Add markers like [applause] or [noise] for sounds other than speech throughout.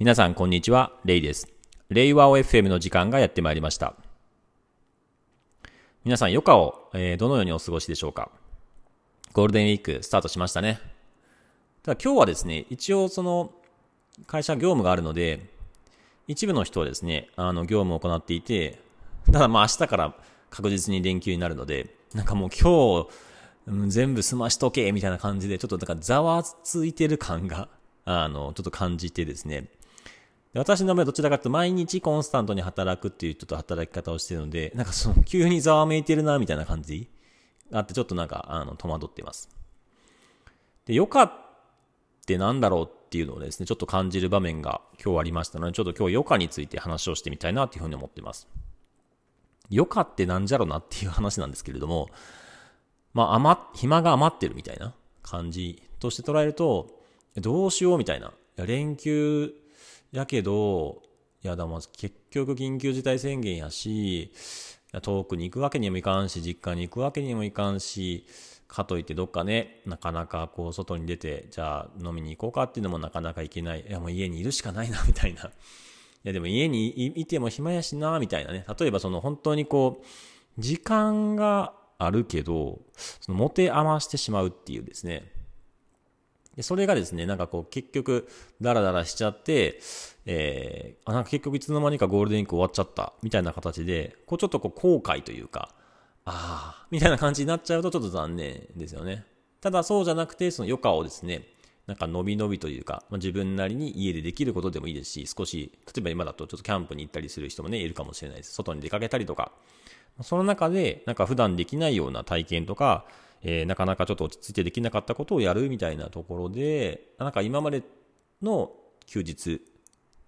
皆さんこんにちは、レイです。レイワオ FM の時間がやってまいりました。皆さん余暇を、えー、どのようにお過ごしでしょうか？ゴールデンウィークスタートしましたね。ただ今日はですね、一応その会社業務があるので、一部の人はですね、あの業務を行っていて、ただまあ明日から確実に連休になるので、なんかもう今日、全部済ましとけみたいな感じで、ちょっとなんかざわついてる感が、あの、ちょっと感じてですね、私の場合どちらかというと毎日コンスタントに働くっていうちょっと働き方をしてるので、なんかその急にざわめいてるなみたいな感じがあってちょっとなんかあの戸惑っています。で、余暇ってなんだろうっていうのをですね、ちょっと感じる場面が今日ありましたので、ちょっと今日余暇について話をしてみたいなっていうふうに思っています。余暇ってなんじゃろなっていう話なんですけれども、まあ余、暇が余ってるみたいな感じとして捉えると、どうしようみたいな。連休やけど、いや、だも結局緊急事態宣言やし、遠くに行くわけにもいかんし、実家に行くわけにもいかんし、かといってどっかね、なかなかこう外に出て、じゃあ飲みに行こうかっていうのもなかなか行けない。いやもう家にいるしかないな、みたいな。いやでも家にいても暇やしな、みたいなね。例えばその本当にこう、時間があるけど、その持て余してしまうっていうですね。でそれがですね、なんかこう結局ダラダラしちゃって、えー、あ、なんか結局いつの間にかゴールデンウィーク終わっちゃったみたいな形で、こうちょっとこう後悔というか、ああ、みたいな感じになっちゃうとちょっと残念ですよね。ただそうじゃなくて、その余暇をですね、なんか伸び伸びというか、まあ、自分なりに家でできることでもいいですし、少し、例えば今だとちょっとキャンプに行ったりする人もね、いるかもしれないです。外に出かけたりとか。その中で、なんか普段できないような体験とか、えー、なかなかちょっと落ち着いてできなかったことをやるみたいなところで、なんか今までの休日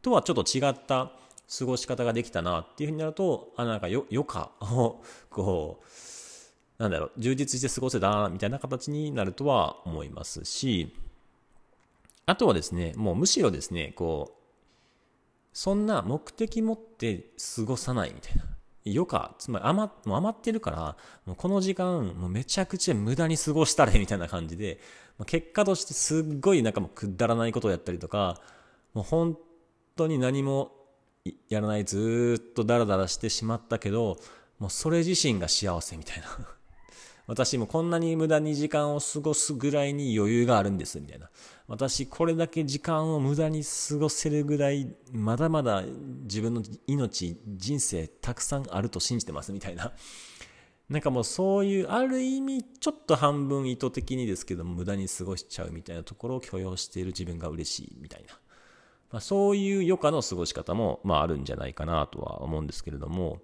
とはちょっと違った過ごし方ができたなっていうふうになると、あ、なんかよ、余暇を、こう、なんだろう、充実して過ごせた、みたいな形になるとは思いますし、あとはですね、もうむしろですね、こう、そんな目的持って過ごさないみたいな。余暇、つまり余もう余ってるから、もうこの時間、もうめちゃくちゃ無駄に過ごしたれみたいな感じで、結果としてすっごいなんかもうくだらないことをやったりとか、もう本当に何もやらない、ずっとダラダラしてしまったけど、もうそれ自身が幸せみたいな。[laughs] 私もこんなに無駄に時間を過ごすぐらいに余裕があるんです、みたいな。私これだけ時間を無駄に過ごせるぐらい、まだまだ自分の命、人生たくさんあると信じてます、みたいな。[laughs] なんかもうそういう、ある意味、ちょっと半分意図的にですけど、無駄に過ごしちゃうみたいなところを許容している自分が嬉しいみたいな。まあ、そういう余暇の過ごし方も、まああるんじゃないかなとは思うんですけれども、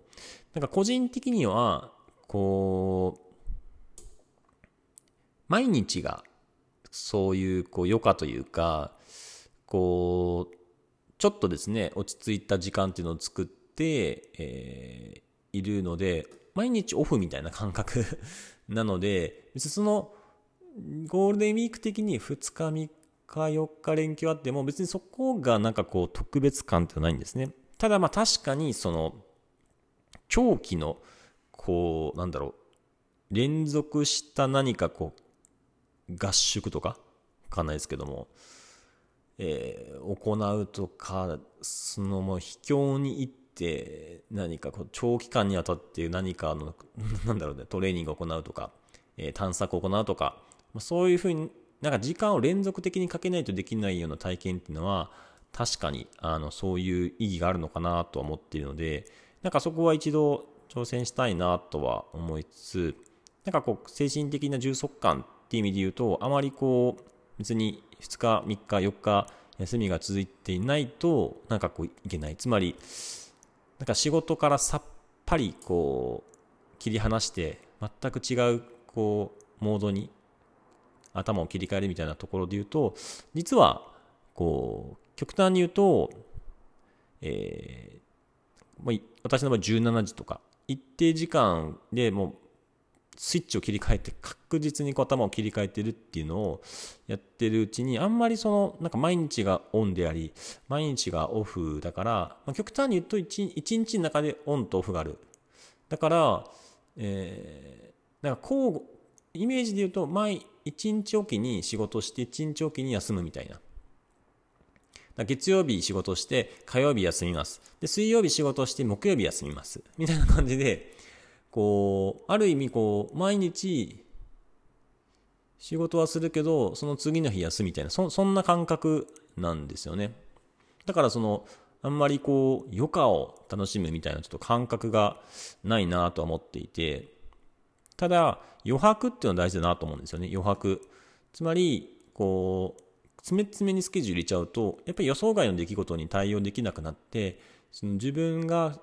なんか個人的には、こう、毎日がそういうこう余暇というか、こう、ちょっとですね、落ち着いた時間っていうのを作って、えー、いるので、毎日オフみたいな感覚 [laughs] なので、別にその、ゴールデンウィーク的に2日、3日、4日連休あっても、別にそこがなんかこう特別感ってないんですね。ただまあ確かにその、長期の、こう、なんだろう、連続した何かこう、合宿とか、わかんないですけども、えー、行うとか、そのもう秘境に行って、何かこう長期間にわたって何かの、[laughs] なんだろうね、トレーニングを行うとか、えー、探索を行うとか、そういうふうになんか時間を連続的にかけないとできないような体験っていうのは、確かに、あの、そういう意義があるのかなとは思っているので、なんかそこは一度挑戦したいなとは思いつつ、なんかこう、精神的な充足感っていう意味で言うと、あまりこう、別に2日、3日、4日、休みが続いていないと、なんかこう、いけない。つまり、なんか仕事からさっぱりこう、切り離して、全く違う、こう、モードに頭を切り替えるみたいなところで言うと、実は、こう、極端に言うと、えー、私の場合17時とか、一定時間でもうスイッチを切り替えて確実にこう頭を切り替えてるっていうのをやってるうちにあんまりそのなんか毎日がオンであり毎日がオフだから、まあ、極端に言うと 1, 1日の中でオンとオフがあるだから、えー、なんかこうイメージで言うと毎1日おきに仕事して1日おきに休むみたいな月曜日仕事して火曜日休みます。で、水曜日仕事して木曜日休みます。みたいな感じで、こう、ある意味こう、毎日仕事はするけど、その次の日休みたいな、そそんな感覚なんですよね。だからその、あんまりこう、余暇を楽しむみたいなちょっと感覚がないなとは思っていて、ただ、余白っていうのは大事だなと思うんですよね、余白。つまり、こう、詰め詰めにスケジュール入れちゃうと、やっぱり予想外の出来事に対応できなくなって、その自分が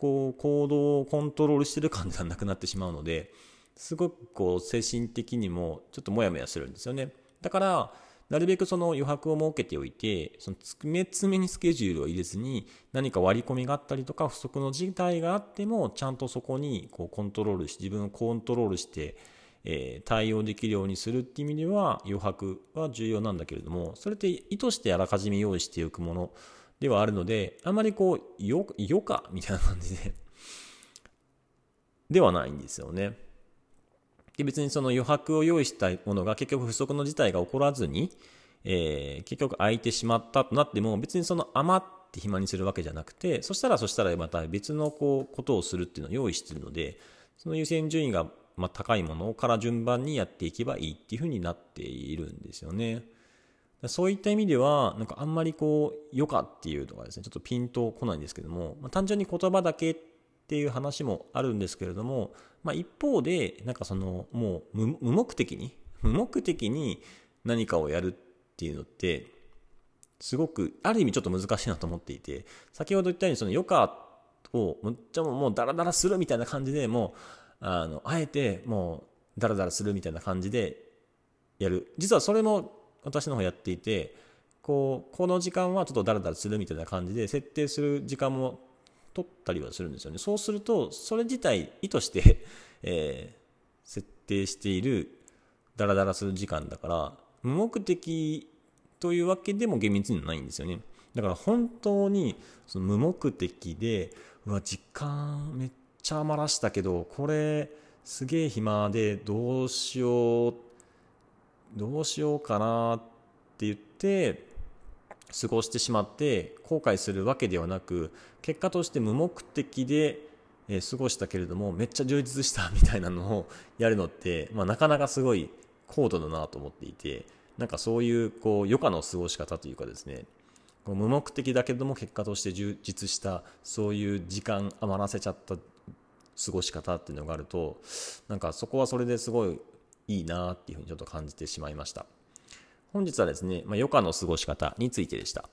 こう行動をコントロールしてる感じがなくなってしまうので、すごくこう精神的にもちょっとモヤモヤするんですよね。だから、なるべくその余白を設けておいて、その詰め詰めにスケジュールを入れずに、何か割り込みがあったりとか、不足の事態があっても、ちゃんとそこにこうコントロールし、自分をコントロールして、えー、対応できるようにするっていう意味では、余白は重要なんだけれども、それって意図してあらかじめ用意しておくものではあるので、あまりこう、余暇みたいな感じでではないんですよね。で、別にその余白を用意したものが結局不足の事態が起こらずに、えー、結局空いてしまったとなっても、別にその余って暇にするわけじゃなくて、そしたらそしたらまた別のこう、ことをするっていうのを用意してるので、その優先順位がまあ高いものから順番にやっていけばいいっていうふうになっているんですよね。そういった意味では、なんかあんまりこう、余暇っていうのがですね、ちょっとピンとこないんですけども、まあ、単純に言葉だけっていう話もあるんですけれども、まあ、一方で、なんかその、もう無目的に、無目的に何かをやるっていうのって、すごく、ある意味ちょっと難しいなと思っていて、先ほど言ったようにその余暇をむっちゃもうダラダラするみたいな感じでもう、あの、あえてもうダラダラするみたいな感じでやる。実はそれも私の方やっていて、こう、この時間はちょっとダラダラするみたいな感じで設定する時間も取ったりはするんですよね。そうすると、それ自体意図して [laughs] えー、設定しているダラダラする時間だから、無目的というわけでも厳密にはないんですよね。だから本当にその無目的で、うわ、時間めっちゃ余らしたけど、これすげえ暇でどうしようって、どうしようかなって言って、過ごしてしまって後悔するわけではなく結果として無目的で過ごしたけれどもめっちゃ充実したみたいなのを [laughs] やるのって、まあ、なかなかすごい高度だなと思っていてなんかそういうこう余暇の過ごし方というかですね無目的だけども結果として充実したそういう時間余らせちゃった過ごし方っていうのがあるとなんかそこはそれですごいいいなっていうふうにちょっと感じてしまいました。本日はですね、まあ、余暇の過ごし方についてでした。